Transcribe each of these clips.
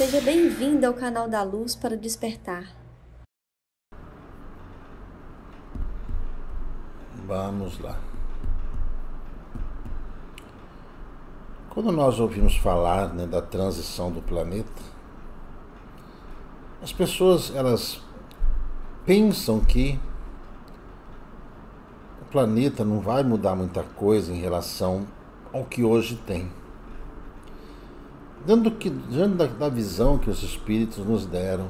Seja bem-vindo ao canal da Luz para despertar. Vamos lá. Quando nós ouvimos falar né, da transição do planeta, as pessoas elas pensam que o planeta não vai mudar muita coisa em relação ao que hoje tem. Dentro, que, diante da, da visão que os espíritos nos deram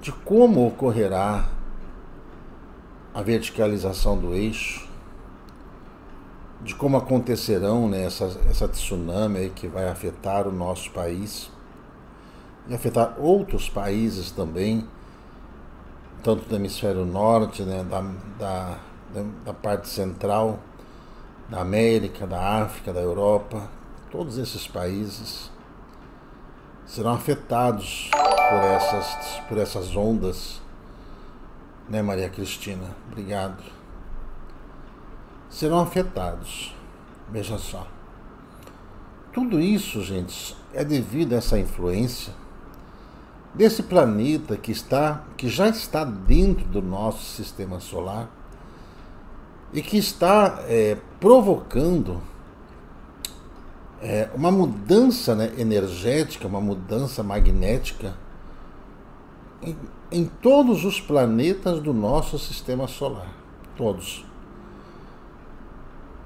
de como ocorrerá a verticalização do eixo, de como acontecerão né, essa, essa tsunami que vai afetar o nosso país e afetar outros países também, tanto do hemisfério norte, né, da, da, da parte central, da América, da África, da Europa, todos esses países serão afetados por essas, por essas ondas, né, Maria Cristina? Obrigado. Serão afetados. Veja só. Tudo isso, gente, é devido a essa influência desse planeta que está, que já está dentro do nosso sistema solar e que está é, provocando é, uma mudança né, energética, uma mudança magnética em, em todos os planetas do nosso sistema solar. Todos.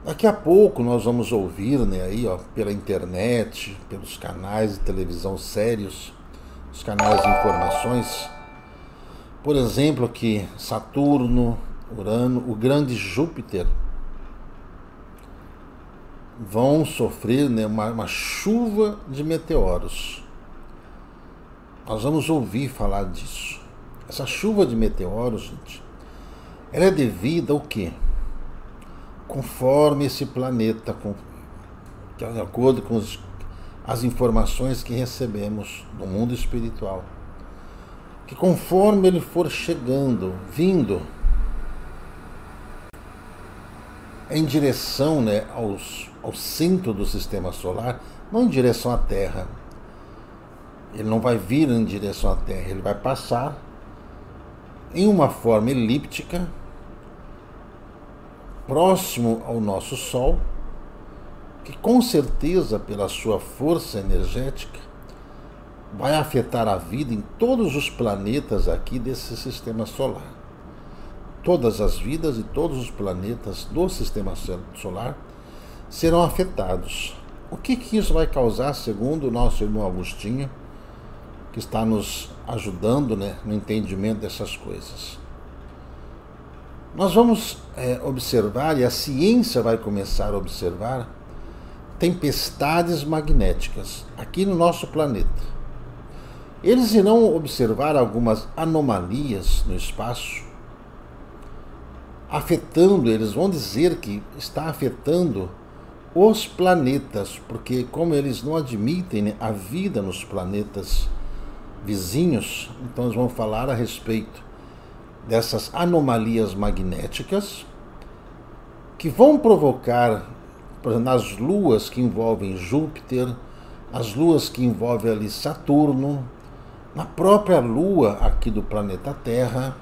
Daqui a pouco nós vamos ouvir né, aí, ó, pela internet, pelos canais de televisão sérios, os canais de informações, por exemplo, que Saturno, Urano, o grande Júpiter vão sofrer né, uma, uma chuva de meteoros. Nós vamos ouvir falar disso. Essa chuva de meteoros, gente, ela é devida ao quê? Conforme esse planeta, com, de acordo com os, as informações que recebemos do mundo espiritual, que conforme ele for chegando, vindo em direção né, aos, ao centro do sistema solar, não em direção à Terra. Ele não vai vir em direção à Terra, ele vai passar em uma forma elíptica, próximo ao nosso Sol, que com certeza, pela sua força energética, vai afetar a vida em todos os planetas aqui desse sistema solar todas as vidas e todos os planetas do sistema solar serão afetados. O que, que isso vai causar, segundo o nosso irmão Agostinho, que está nos ajudando né, no entendimento dessas coisas? Nós vamos é, observar, e a ciência vai começar a observar, tempestades magnéticas aqui no nosso planeta. Eles irão observar algumas anomalias no espaço afetando, eles vão dizer que está afetando os planetas, porque como eles não admitem né, a vida nos planetas vizinhos, então eles vão falar a respeito dessas anomalias magnéticas que vão provocar nas luas que envolvem Júpiter, as luas que envolvem ali Saturno, na própria lua aqui do planeta Terra,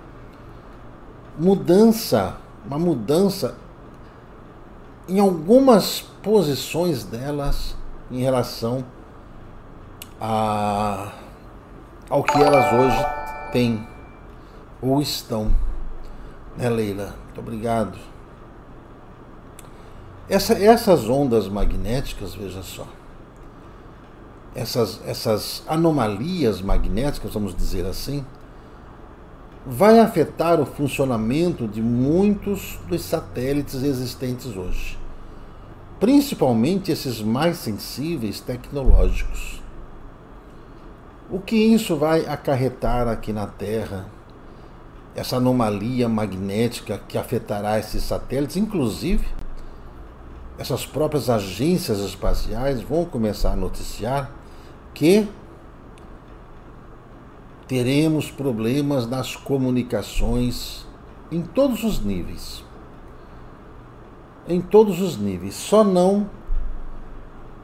mudança, uma mudança em algumas posições delas em relação a, ao que elas hoje têm ou estão. Né, Leila? Muito obrigado. Essa, essas ondas magnéticas, veja só, essas, essas anomalias magnéticas, vamos dizer assim, vai afetar o funcionamento de muitos dos satélites existentes hoje, principalmente esses mais sensíveis tecnológicos. O que isso vai acarretar aqui na Terra? Essa anomalia magnética que afetará esses satélites, inclusive essas próprias agências espaciais vão começar a noticiar que teremos problemas nas comunicações em todos os níveis. Em todos os níveis. Só não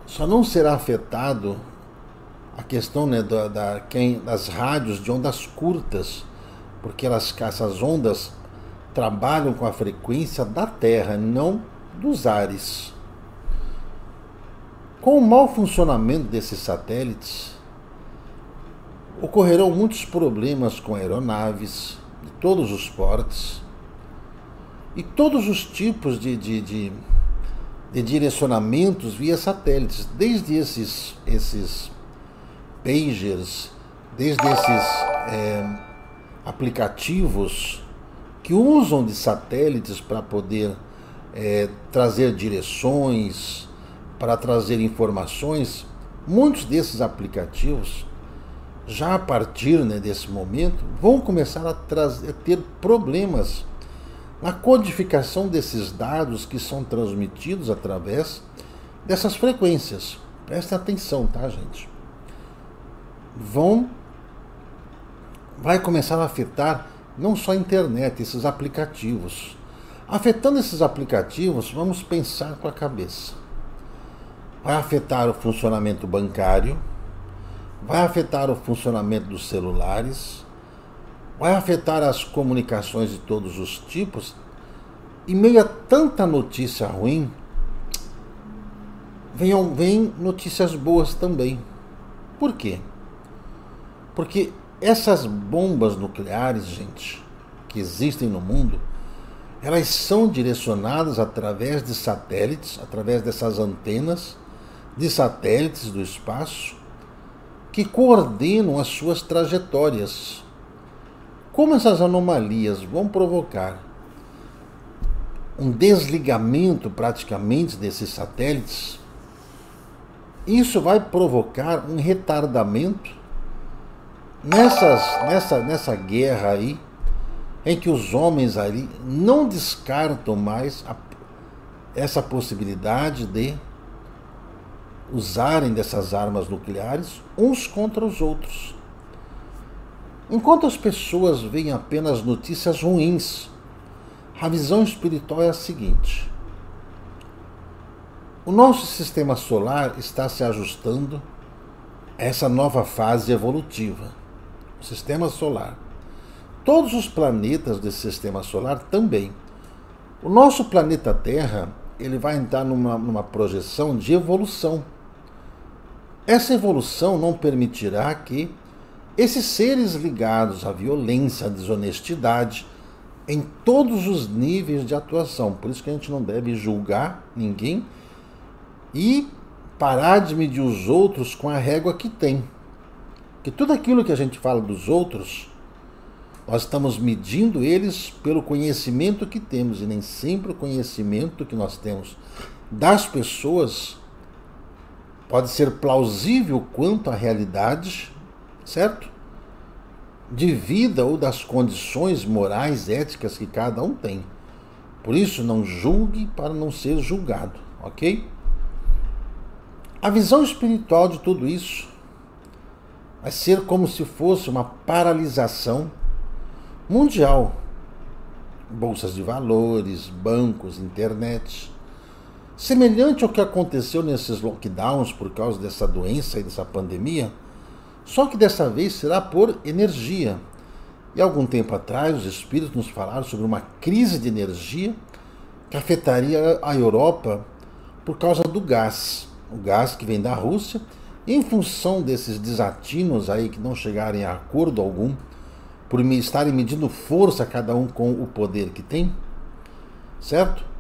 só não será afetado a questão né, da, da, quem, das rádios de ondas curtas, porque elas, essas ondas trabalham com a frequência da Terra, não dos ares. Com o mau funcionamento desses satélites, ocorrerão muitos problemas com aeronaves de todos os portes e todos os tipos de, de, de, de direcionamentos via satélites, desde esses, esses pagers, desde esses é, aplicativos que usam de satélites para poder é, trazer direções, para trazer informações, muitos desses aplicativos, já a partir né, desse momento, vão começar a, trazer, a ter problemas na codificação desses dados que são transmitidos através dessas frequências. Prestem atenção, tá, gente? Vão vai começar a afetar não só a internet, esses aplicativos. Afetando esses aplicativos, vamos pensar com a cabeça. Vai afetar o funcionamento bancário, vai afetar o funcionamento dos celulares, vai afetar as comunicações de todos os tipos. E meio a tanta notícia ruim, vem, vem notícias boas também. Por quê? Porque essas bombas nucleares, gente, que existem no mundo, elas são direcionadas através de satélites, através dessas antenas de satélites do espaço, que coordenam as suas trajetórias. Como essas anomalias vão provocar um desligamento praticamente desses satélites, isso vai provocar um retardamento nessas, nessa, nessa guerra aí, em que os homens ali não descartam mais a, essa possibilidade de usarem dessas armas nucleares uns contra os outros. Enquanto as pessoas veem apenas notícias ruins, a visão espiritual é a seguinte: o nosso sistema solar está se ajustando a essa nova fase evolutiva sistema solar. Todos os planetas desse sistema solar também. O nosso planeta Terra ele vai entrar numa, numa projeção de evolução. Essa evolução não permitirá que esses seres ligados à violência, à desonestidade, em todos os níveis de atuação. Por isso que a gente não deve julgar ninguém e parar de medir os outros com a régua que tem. Que tudo aquilo que a gente fala dos outros, nós estamos medindo eles pelo conhecimento que temos e nem sempre o conhecimento que nós temos das pessoas pode ser plausível quanto à realidade, certo? De vida ou das condições morais, éticas que cada um tem. Por isso, não julgue para não ser julgado, ok? A visão espiritual de tudo isso vai ser como se fosse uma paralisação mundial. Bolsas de valores, bancos, internet. Semelhante ao que aconteceu nesses lockdowns por causa dessa doença e dessa pandemia, só que dessa vez será por energia. E algum tempo atrás, os espíritos nos falaram sobre uma crise de energia que afetaria a Europa por causa do gás. O gás que vem da Rússia em função desses desatinos aí que não chegarem a acordo algum, por estarem medindo força cada um com o poder que tem, certo?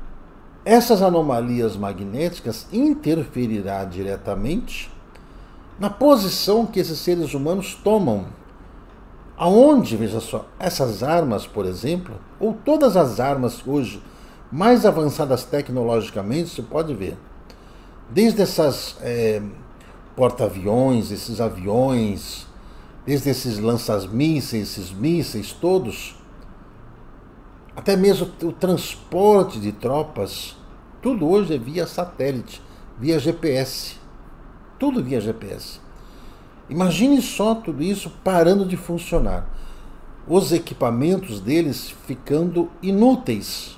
Essas anomalias magnéticas interferirá diretamente na posição que esses seres humanos tomam. Aonde, veja só, essas armas, por exemplo, ou todas as armas hoje mais avançadas tecnologicamente, você pode ver, desde essas é, porta-aviões, esses aviões, desde esses lanças-mísseis, esses mísseis todos, até mesmo o transporte de tropas, tudo hoje é via satélite, via GPS. Tudo via GPS. Imagine só tudo isso parando de funcionar. Os equipamentos deles ficando inúteis,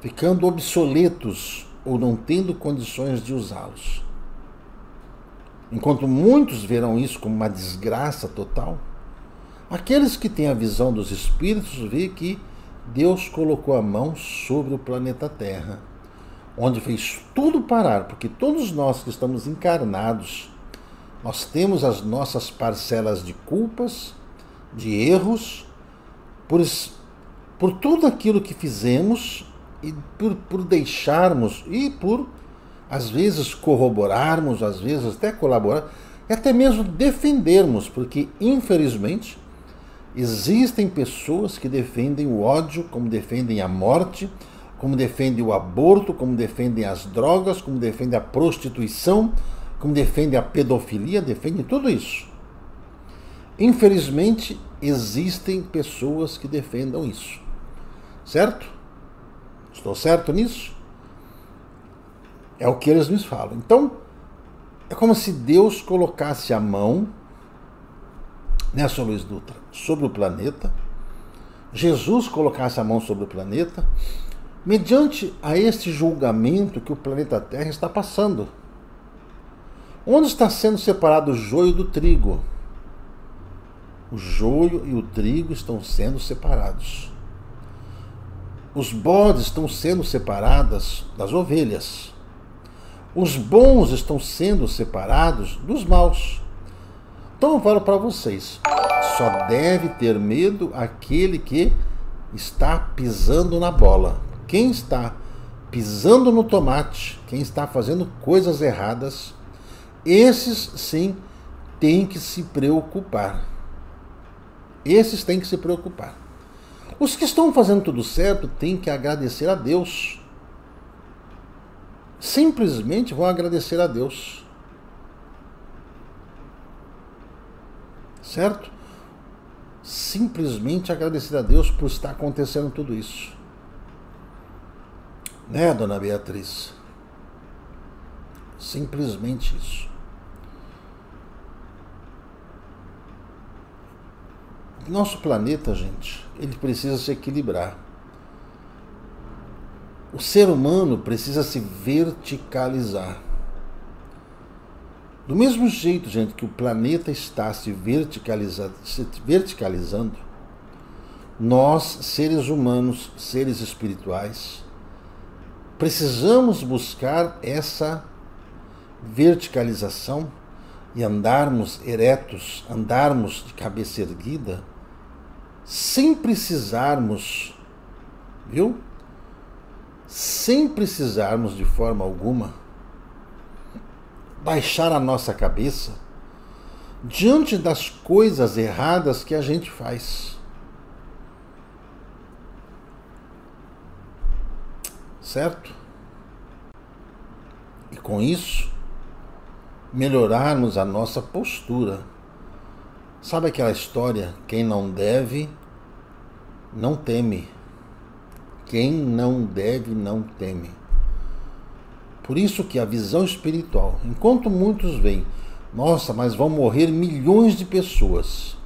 ficando obsoletos ou não tendo condições de usá-los. enquanto muitos verão isso como uma desgraça total, aqueles que têm a visão dos espíritos vê que Deus colocou a mão sobre o planeta Terra, onde fez tudo parar, porque todos nós que estamos encarnados, nós temos as nossas parcelas de culpas, de erros, por, por tudo aquilo que fizemos e por, por deixarmos e por, às vezes, corroborarmos, às vezes até colaborar, e até mesmo defendermos, porque, infelizmente, Existem pessoas que defendem o ódio, como defendem a morte, como defendem o aborto, como defendem as drogas, como defendem a prostituição, como defendem a pedofilia, defendem tudo isso. Infelizmente, existem pessoas que defendam isso. Certo? Estou certo nisso? É o que eles nos falam. Então, é como se Deus colocasse a mão nessa Luiz Dutra, sobre o planeta, Jesus colocasse a mão sobre o planeta, mediante a este julgamento que o planeta Terra está passando. Onde está sendo separado o joio do trigo? O joio e o trigo estão sendo separados. Os bodes estão sendo separados das ovelhas. Os bons estão sendo separados dos maus. Então eu falo para vocês: só deve ter medo aquele que está pisando na bola. Quem está pisando no tomate, quem está fazendo coisas erradas, esses sim têm que se preocupar. Esses têm que se preocupar. Os que estão fazendo tudo certo têm que agradecer a Deus. Simplesmente vão agradecer a Deus. Certo? Simplesmente agradecer a Deus por estar acontecendo tudo isso. Né, dona Beatriz? Simplesmente isso. Nosso planeta, gente, ele precisa se equilibrar. O ser humano precisa se verticalizar. Do mesmo jeito, gente, que o planeta está se, se verticalizando, nós, seres humanos, seres espirituais, precisamos buscar essa verticalização e andarmos eretos, andarmos de cabeça erguida, sem precisarmos, viu? Sem precisarmos de forma alguma baixar a nossa cabeça diante das coisas erradas que a gente faz. Certo? E com isso, melhorarmos a nossa postura. Sabe aquela história? Quem não deve, não teme. Quem não deve, não teme. Por isso que a visão espiritual, enquanto muitos veem, nossa, mas vão morrer milhões de pessoas.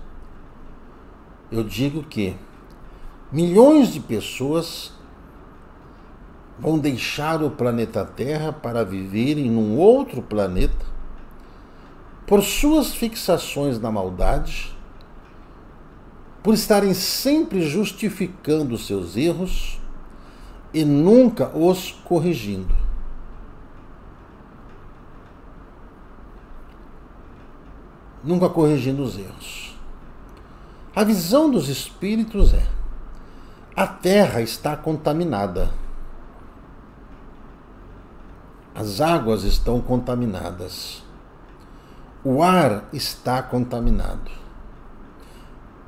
Eu digo que milhões de pessoas vão deixar o planeta Terra para viverem num outro planeta por suas fixações na maldade, por estarem sempre justificando seus erros e nunca os corrigindo. Nunca corrigindo os erros. A visão dos espíritos é: a terra está contaminada. As águas estão contaminadas. O ar está contaminado.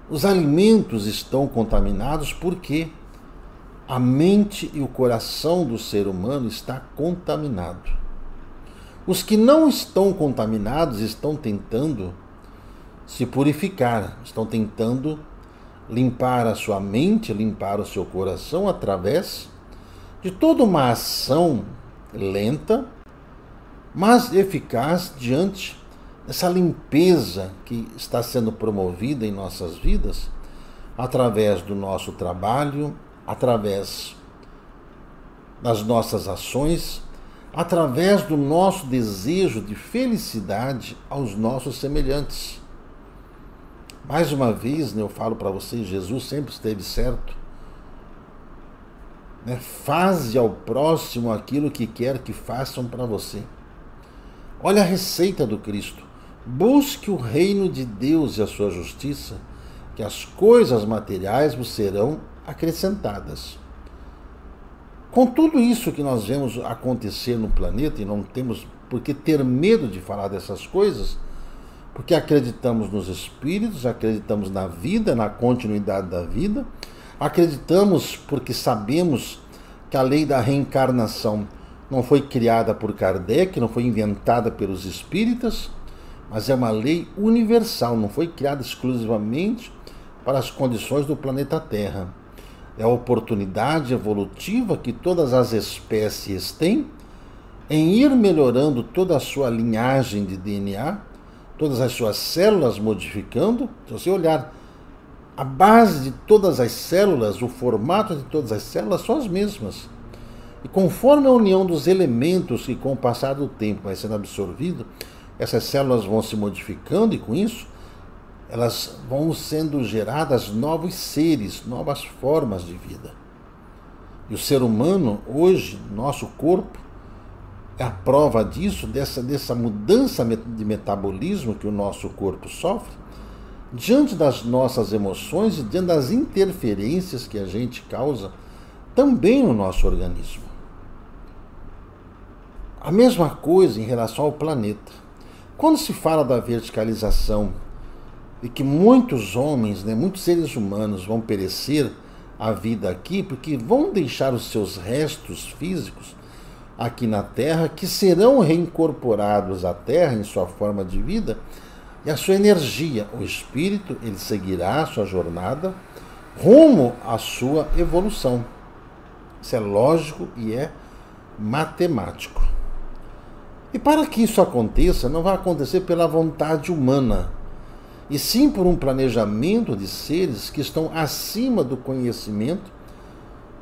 Os alimentos estão contaminados porque a mente e o coração do ser humano está contaminado. Os que não estão contaminados estão tentando se purificar, estão tentando limpar a sua mente, limpar o seu coração através de toda uma ação lenta, mas eficaz diante dessa limpeza que está sendo promovida em nossas vidas através do nosso trabalho, através das nossas ações, através do nosso desejo de felicidade aos nossos semelhantes. Mais uma vez, né, eu falo para vocês, Jesus sempre esteve certo. Né? Faze ao próximo aquilo que quer que façam para você. Olha a receita do Cristo. Busque o reino de Deus e a sua justiça, que as coisas materiais vos serão acrescentadas. Com tudo isso que nós vemos acontecer no planeta, e não temos por que ter medo de falar dessas coisas, porque acreditamos nos espíritos, acreditamos na vida, na continuidade da vida, acreditamos porque sabemos que a lei da reencarnação não foi criada por Kardec, não foi inventada pelos espíritas, mas é uma lei universal, não foi criada exclusivamente para as condições do planeta Terra. É a oportunidade evolutiva que todas as espécies têm em ir melhorando toda a sua linhagem de DNA, todas as suas células modificando. Se você olhar a base de todas as células, o formato de todas as células são as mesmas. E conforme a união dos elementos que com o passar do tempo vai sendo absorvido, essas células vão se modificando e com isso elas vão sendo geradas novos seres, novas formas de vida. E o ser humano, hoje, nosso corpo, a prova disso, dessa, dessa mudança de metabolismo que o nosso corpo sofre, diante das nossas emoções e diante das interferências que a gente causa também no nosso organismo. A mesma coisa em relação ao planeta. Quando se fala da verticalização e que muitos homens, né, muitos seres humanos vão perecer a vida aqui porque vão deixar os seus restos físicos aqui na Terra que serão reincorporados à Terra em sua forma de vida e a sua energia, o espírito, ele seguirá a sua jornada rumo à sua evolução. Isso é lógico e é matemático. E para que isso aconteça, não vai acontecer pela vontade humana e sim por um planejamento de seres que estão acima do conhecimento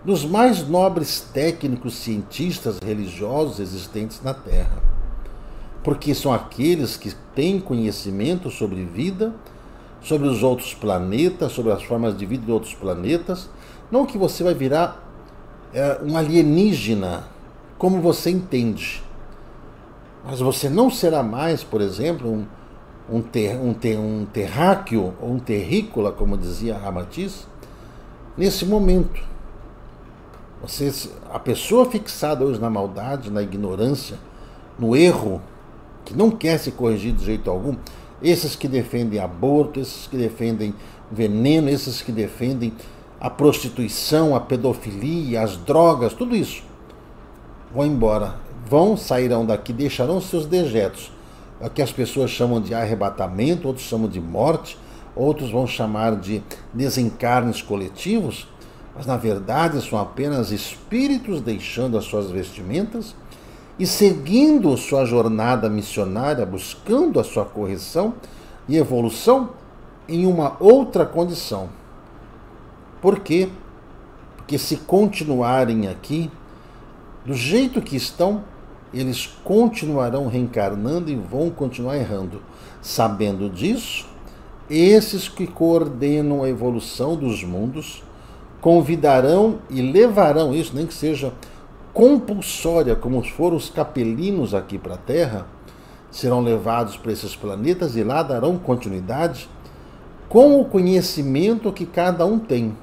dos mais nobres técnicos, cientistas, religiosos existentes na Terra. Porque são aqueles que têm conhecimento sobre vida, sobre os outros planetas, sobre as formas de vida de outros planetas. Não que você vai virar é, um alienígena, como você entende. Mas você não será mais, por exemplo, um, um, ter, um, ter, um terráqueo ou um terrícola, como dizia Ramatiz, nesse momento. Você, a pessoa fixada hoje na maldade, na ignorância, no erro, que não quer se corrigir de jeito algum, esses que defendem aborto, esses que defendem veneno, esses que defendem a prostituição, a pedofilia, as drogas, tudo isso, vão embora, vão, sairão daqui, deixarão seus dejetos. É que as pessoas chamam de arrebatamento, outros chamam de morte, outros vão chamar de desencarnes coletivos, mas na verdade são apenas espíritos deixando as suas vestimentas e seguindo sua jornada missionária, buscando a sua correção e evolução em uma outra condição. Por quê? Porque se continuarem aqui do jeito que estão, eles continuarão reencarnando e vão continuar errando. Sabendo disso, esses que coordenam a evolução dos mundos convidarão e levarão isso, nem que seja compulsória, como foram os capelinos aqui para a Terra, serão levados para esses planetas e lá darão continuidade com o conhecimento que cada um tem.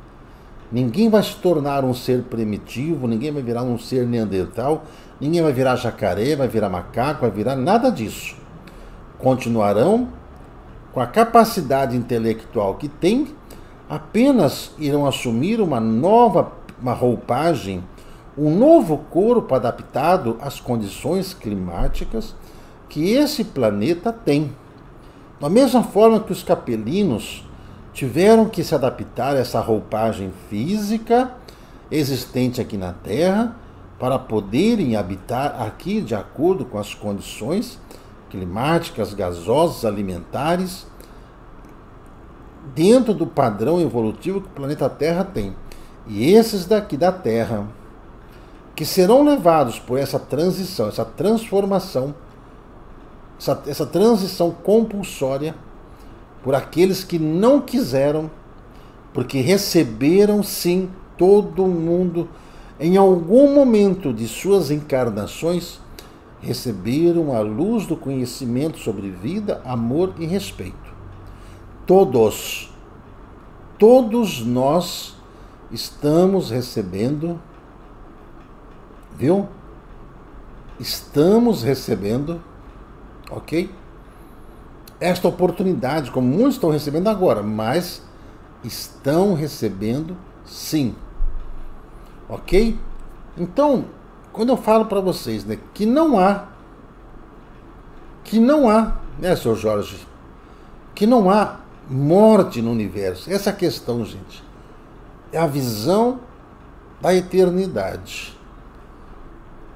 Ninguém vai se tornar um ser primitivo, ninguém vai virar um ser neandertal, Ninguém vai virar jacaré, vai virar macaco, vai virar nada disso. Continuarão com a capacidade intelectual que têm, apenas irão assumir uma nova uma roupagem, um novo corpo adaptado às condições climáticas que esse planeta tem. Da mesma forma que os capelinos tiveram que se adaptar a essa roupagem física existente aqui na Terra, para poderem habitar aqui de acordo com as condições climáticas, gasosas, alimentares, dentro do padrão evolutivo que o planeta Terra tem. E esses daqui da Terra, que serão levados por essa transição, essa transformação, essa, essa transição compulsória por aqueles que não quiseram, porque receberam sim todo mundo em algum momento de suas encarnações receberam a luz do conhecimento sobre vida, amor e respeito. Todos, todos nós estamos recebendo, viu? Estamos recebendo, ok? Esta oportunidade, como muitos estão recebendo agora, mas estão recebendo sim. Ok? Então, quando eu falo para vocês né, que não há, que não há, né, senhor Jorge, que não há morte no universo. Essa questão, gente, é a visão da eternidade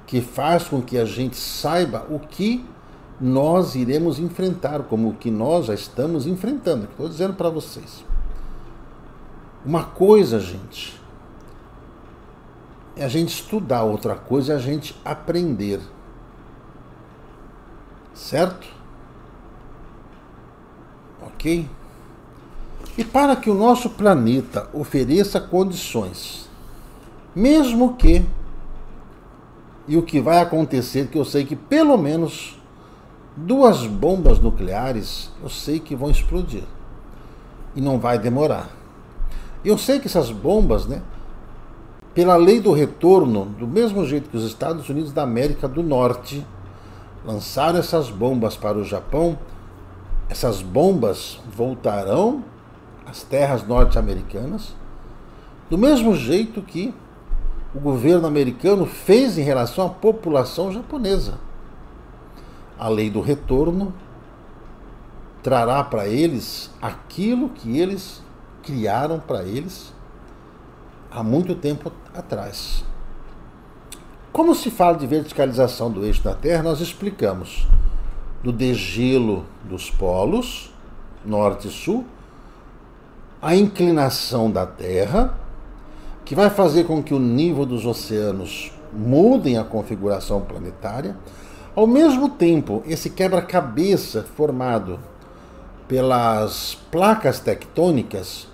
que faz com que a gente saiba o que nós iremos enfrentar, como o que nós já estamos enfrentando. Estou dizendo para vocês. Uma coisa, gente, é a gente estudar, outra coisa é a gente aprender. Certo? Ok? E para que o nosso planeta ofereça condições, mesmo que, e o que vai acontecer, que eu sei que pelo menos duas bombas nucleares, eu sei que vão explodir. E não vai demorar. Eu sei que essas bombas, né, pela lei do retorno, do mesmo jeito que os Estados Unidos da América do Norte lançaram essas bombas para o Japão, essas bombas voltarão às terras norte-americanas, do mesmo jeito que o governo americano fez em relação à população japonesa. A lei do retorno trará para eles aquilo que eles criaram para eles há muito tempo atrás. Como se fala de verticalização do eixo da Terra, nós explicamos do degelo dos polos, norte e sul, a inclinação da Terra, que vai fazer com que o nível dos oceanos mudem a configuração planetária. Ao mesmo tempo, esse quebra-cabeça formado pelas placas tectônicas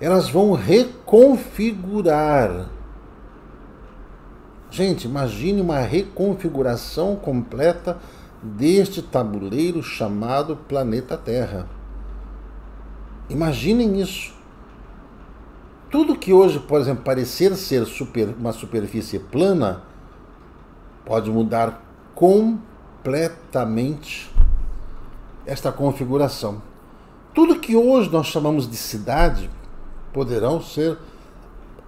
elas vão reconfigurar. Gente, imagine uma reconfiguração completa deste tabuleiro chamado planeta Terra. Imaginem isso. Tudo que hoje, por exemplo, parecer ser super, uma superfície plana, pode mudar completamente esta configuração. Tudo que hoje nós chamamos de cidade poderão ser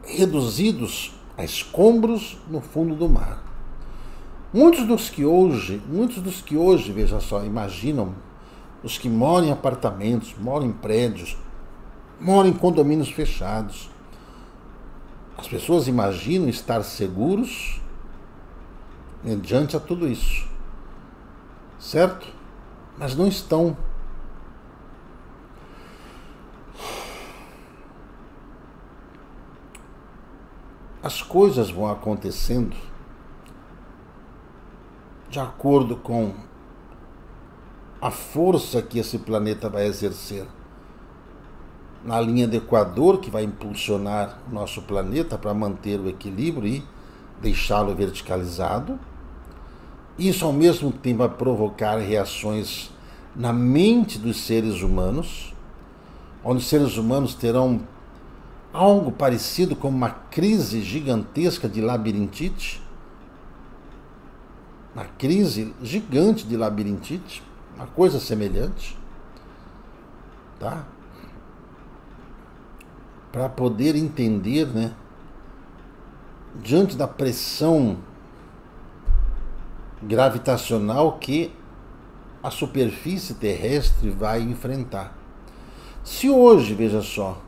reduzidos a escombros no fundo do mar. Muitos dos que hoje, muitos dos que hoje, veja só, imaginam os que moram em apartamentos, moram em prédios, moram em condomínios fechados. As pessoas imaginam estar seguros mediante a tudo isso. Certo? Mas não estão as coisas vão acontecendo de acordo com a força que esse planeta vai exercer. Na linha do Equador, que vai impulsionar o nosso planeta para manter o equilíbrio e deixá-lo verticalizado. Isso, ao mesmo tempo, vai provocar reações na mente dos seres humanos, onde os seres humanos terão algo parecido com uma crise gigantesca de labirintite, uma crise gigante de labirintite, uma coisa semelhante, tá? Para poder entender, né, diante da pressão gravitacional que a superfície terrestre vai enfrentar. Se hoje, veja só,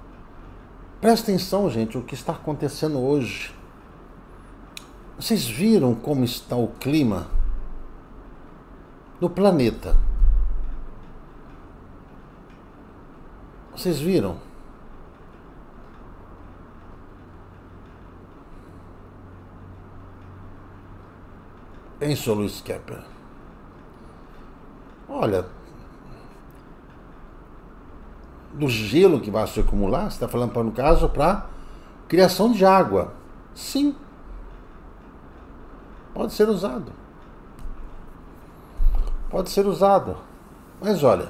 Presta atenção, gente, o que está acontecendo hoje. Vocês viram como está o clima no planeta? Vocês viram? Pensou Luiz Kepper. Olha, do gelo que vai se acumular, você está falando, para no caso, para criação de água. Sim. Pode ser usado. Pode ser usado. Mas olha,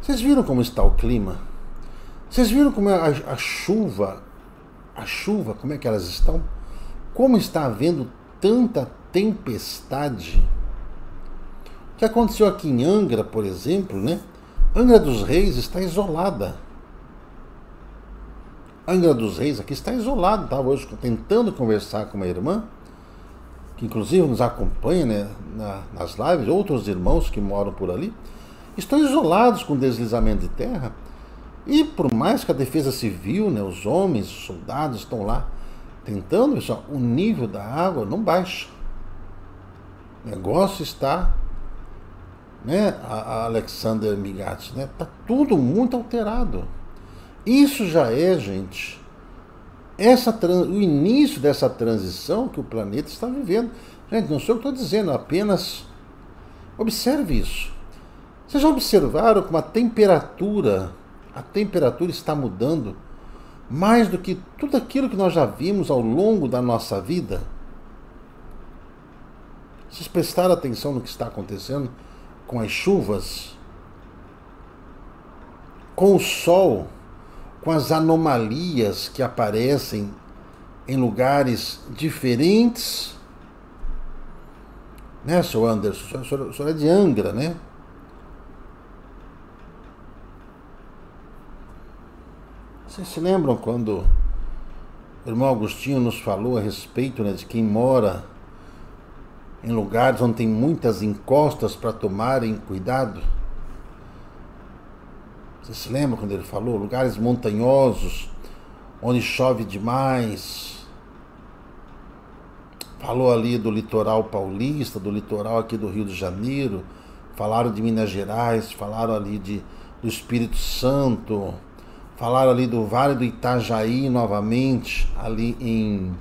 vocês viram como está o clima? Vocês viram como é a, a chuva, a chuva, como é que elas estão? Como está havendo tanta tempestade? O que aconteceu aqui em Angra, por exemplo, né? Angra dos Reis está isolada. Angra dos Reis aqui está isolado. Estava hoje tentando conversar com uma irmã, que inclusive nos acompanha né, na, nas lives, outros irmãos que moram por ali, estão isolados com deslizamento de terra. E por mais que a defesa civil, né, os homens, os soldados estão lá tentando, pessoal, o nível da água não baixa. O negócio está, né, a, a Alexander Migatti, né, tá tudo muito alterado. Isso já é, gente, essa o início dessa transição que o planeta está vivendo. Gente, não sou eu que estou dizendo, apenas observe isso. Vocês já observaram como a temperatura, a temperatura está mudando mais do que tudo aquilo que nós já vimos ao longo da nossa vida? Vocês prestaram atenção no que está acontecendo com as chuvas, com o sol, com as anomalias que aparecem em lugares diferentes? Né, seu Anderson? O senhor, o senhor é de Angra, né? Vocês se lembram quando o irmão Agostinho nos falou a respeito né, de quem mora em lugares onde tem muitas encostas para tomarem cuidado? Vocês se lembram quando ele falou? Lugares montanhosos, onde chove demais. Falou ali do litoral paulista, do litoral aqui do Rio de Janeiro. Falaram de Minas Gerais, falaram ali de, do Espírito Santo Falaram ali do Vale do Itajaí novamente, ali em,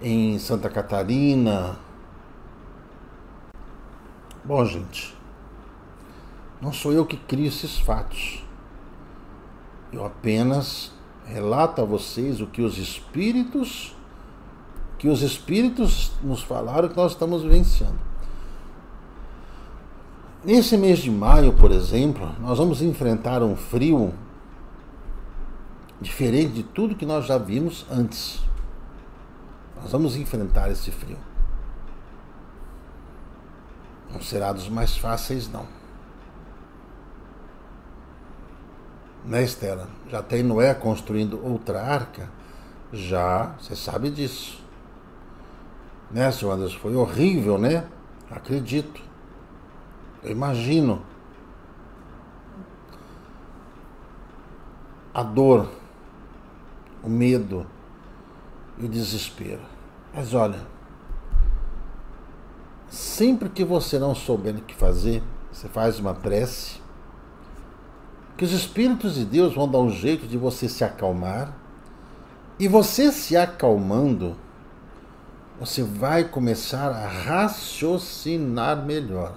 em Santa Catarina. Bom, gente, não sou eu que crio esses fatos. Eu apenas relato a vocês o que os espíritos que os espíritos nos falaram que nós estamos vivenciando. Nesse mês de maio, por exemplo, nós vamos enfrentar um frio diferente de tudo que nós já vimos antes. Nós vamos enfrentar esse frio. Não será dos mais fáceis, não. Né, Estela? Já tem Noé construindo outra arca? Já, você sabe disso. Né, senhor Anderson? Foi horrível, né? Acredito. Eu imagino. A dor o medo e o desespero. Mas olha, sempre que você não souber o que fazer, você faz uma prece, que os Espíritos de Deus vão dar um jeito de você se acalmar, e você se acalmando, você vai começar a raciocinar melhor.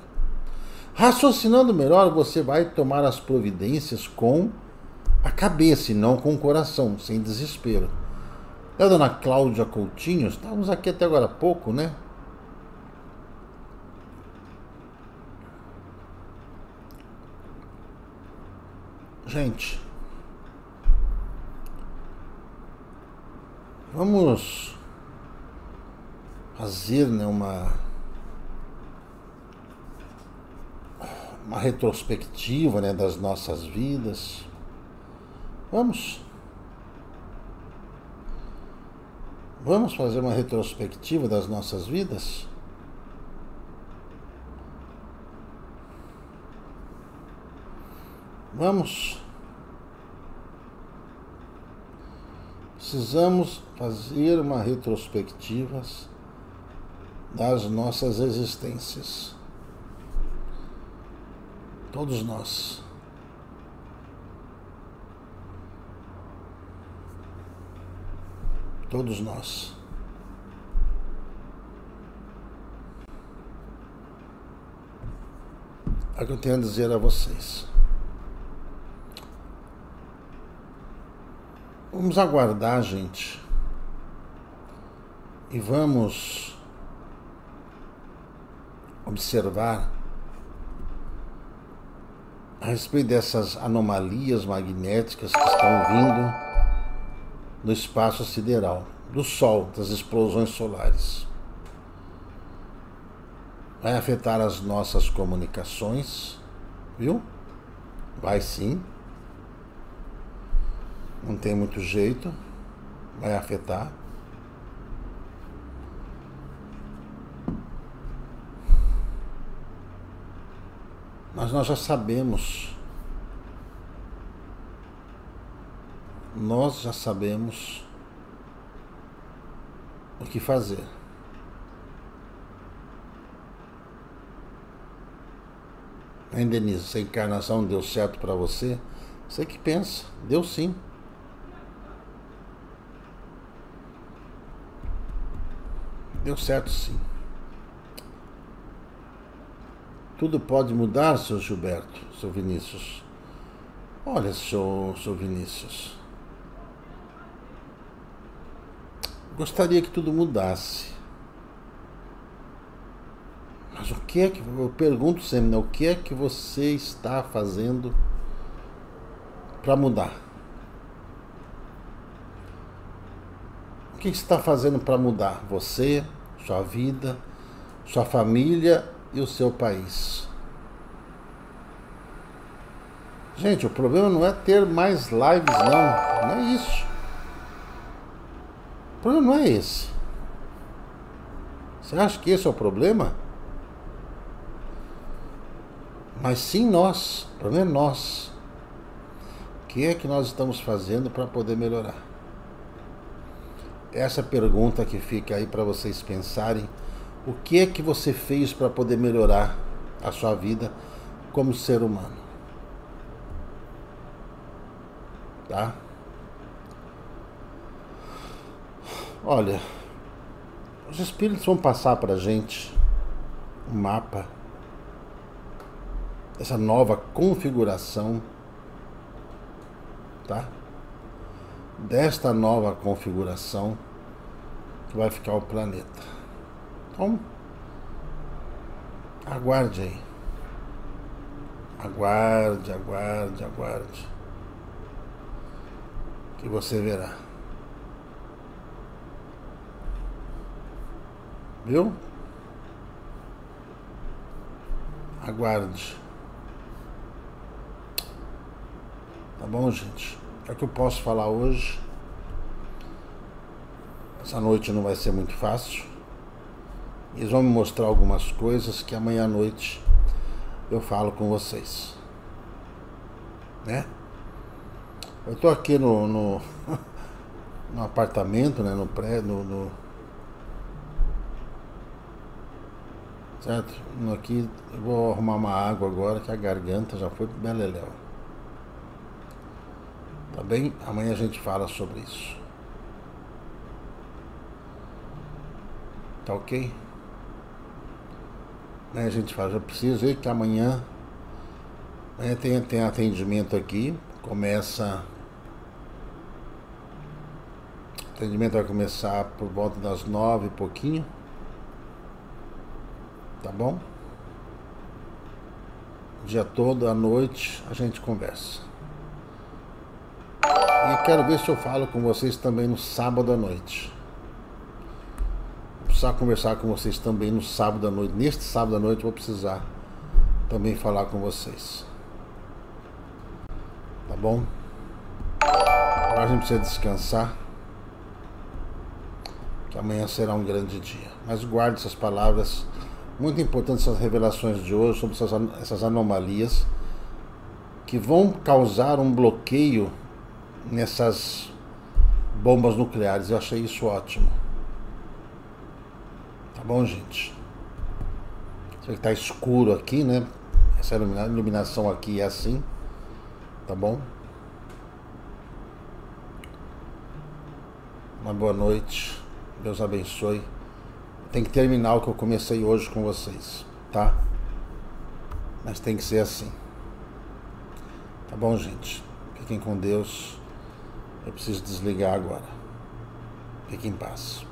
Raciocinando melhor, você vai tomar as providências com a cabeça e não com o coração, sem desespero. É a dona Cláudia Coutinho, estávamos aqui até agora há pouco, né? Gente, vamos fazer né, uma, uma retrospectiva né, das nossas vidas. Vamos. Vamos fazer uma retrospectiva das nossas vidas? Vamos. Precisamos fazer uma retrospectiva das nossas existências. Todos nós. todos nós. É o que eu tenho a dizer a vocês. Vamos aguardar, gente. E vamos observar a respeito dessas anomalias magnéticas que estão vindo no espaço sideral, do Sol, das explosões solares. Vai afetar as nossas comunicações, viu? Vai sim. Não tem muito jeito. Vai afetar. Mas nós já sabemos. Nós já sabemos o que fazer. Hein, Denise? Se a encarnação deu certo para você, você que pensa, deu sim. Deu certo sim. Tudo pode mudar, seu Gilberto, seu Vinícius. Olha, seu, seu Vinícius. Gostaria que tudo mudasse. Mas o que é que. Eu pergunto sempre, né? O que é que você está fazendo para mudar? O que está fazendo para mudar? Você, sua vida, sua família e o seu país. Gente, o problema não é ter mais lives, não. Não é isso. O problema não é esse. Você acha que esse é o problema? Mas sim nós. O problema é nós. O que é que nós estamos fazendo para poder melhorar? Essa pergunta que fica aí para vocês pensarem o que é que você fez para poder melhorar a sua vida como ser humano? Tá? Olha, os espíritos vão passar para a gente um mapa essa nova configuração, tá? Desta nova configuração que vai ficar o planeta. Então, aguarde aí. Aguarde, aguarde, aguarde. Que você verá. Viu? Aguarde. Tá bom, gente? É o que eu posso falar hoje. Essa noite não vai ser muito fácil. Eles vão me mostrar algumas coisas que amanhã à noite eu falo com vocês. Né? Eu estou aqui no, no, no, apartamento, né? No prédio, no, certo? Aqui eu vou arrumar uma água agora que a garganta já foi beleléu. Tá bem? Amanhã a gente fala sobre isso. Tá ok? Né, a gente fala, já preciso ver que amanhã né, tem, tem atendimento aqui, começa. O atendimento vai começar por volta das nove e pouquinho. Tá bom? O dia todo, à noite, a gente conversa. E quero ver se eu falo com vocês também no sábado à noite precisar conversar com vocês também no sábado à noite. Neste sábado à noite vou precisar também falar com vocês. Tá bom? Agora a gente precisa descansar. Que amanhã será um grande dia. Mas guarde essas palavras. Muito importantes essas revelações de hoje sobre essas, essas anomalias que vão causar um bloqueio nessas bombas nucleares. Eu achei isso ótimo. Tá bom, gente? Sei que tá escuro aqui, né? Essa iluminação aqui é assim. Tá bom? Uma boa noite. Deus abençoe. Tem que terminar o que eu comecei hoje com vocês, tá? Mas tem que ser assim. Tá bom, gente? Fiquem com Deus. Eu preciso desligar agora. Fiquem em paz.